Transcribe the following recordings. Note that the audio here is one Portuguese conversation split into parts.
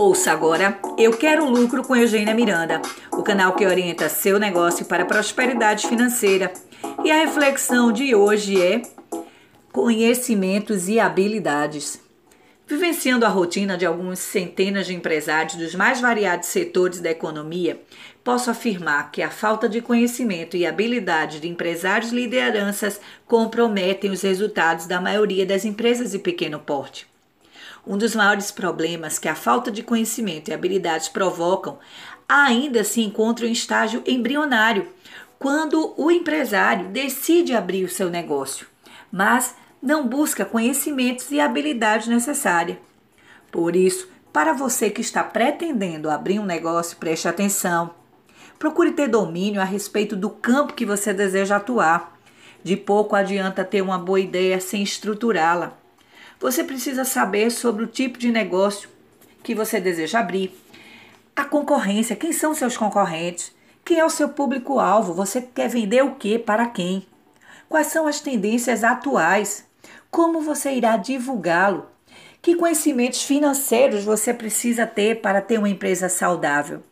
Ouça agora Eu Quero Lucro com Eugênia Miranda, o canal que orienta seu negócio para a prosperidade financeira. E a reflexão de hoje é conhecimentos e habilidades. Vivenciando a rotina de algumas centenas de empresários dos mais variados setores da economia, posso afirmar que a falta de conhecimento e habilidade de empresários e lideranças comprometem os resultados da maioria das empresas de pequeno porte. Um dos maiores problemas que a falta de conhecimento e habilidades provocam ainda se encontra em estágio embrionário, quando o empresário decide abrir o seu negócio, mas não busca conhecimentos e habilidades necessárias. Por isso, para você que está pretendendo abrir um negócio, preste atenção. Procure ter domínio a respeito do campo que você deseja atuar. De pouco adianta ter uma boa ideia sem estruturá-la. Você precisa saber sobre o tipo de negócio que você deseja abrir, a concorrência, quem são seus concorrentes, quem é o seu público-alvo, você quer vender o que para quem, quais são as tendências atuais, como você irá divulgá-lo, que conhecimentos financeiros você precisa ter para ter uma empresa saudável.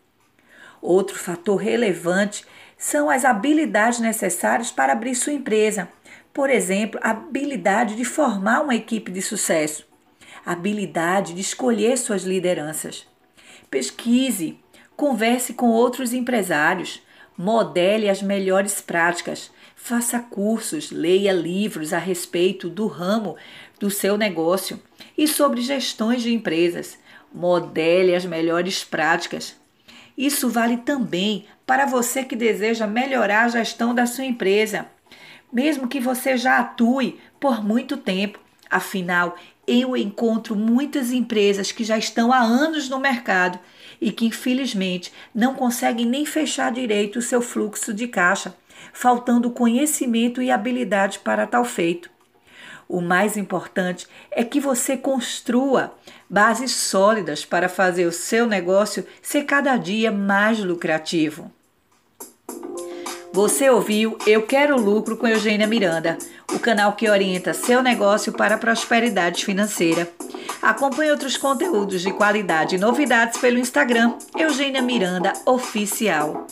Outro fator relevante são as habilidades necessárias para abrir sua empresa. Por exemplo, a habilidade de formar uma equipe de sucesso, a habilidade de escolher suas lideranças. Pesquise, converse com outros empresários, modele as melhores práticas, faça cursos, leia livros a respeito do ramo do seu negócio e sobre gestões de empresas. Modele as melhores práticas. Isso vale também para você que deseja melhorar a gestão da sua empresa mesmo que você já atue por muito tempo. Afinal, eu encontro muitas empresas que já estão há anos no mercado e que, infelizmente, não conseguem nem fechar direito o seu fluxo de caixa, faltando conhecimento e habilidade para tal feito. O mais importante é que você construa bases sólidas para fazer o seu negócio ser cada dia mais lucrativo. Você ouviu Eu Quero Lucro com Eugênia Miranda, o canal que orienta seu negócio para a prosperidade financeira. Acompanhe outros conteúdos de qualidade e novidades pelo Instagram Eugênia Miranda Oficial.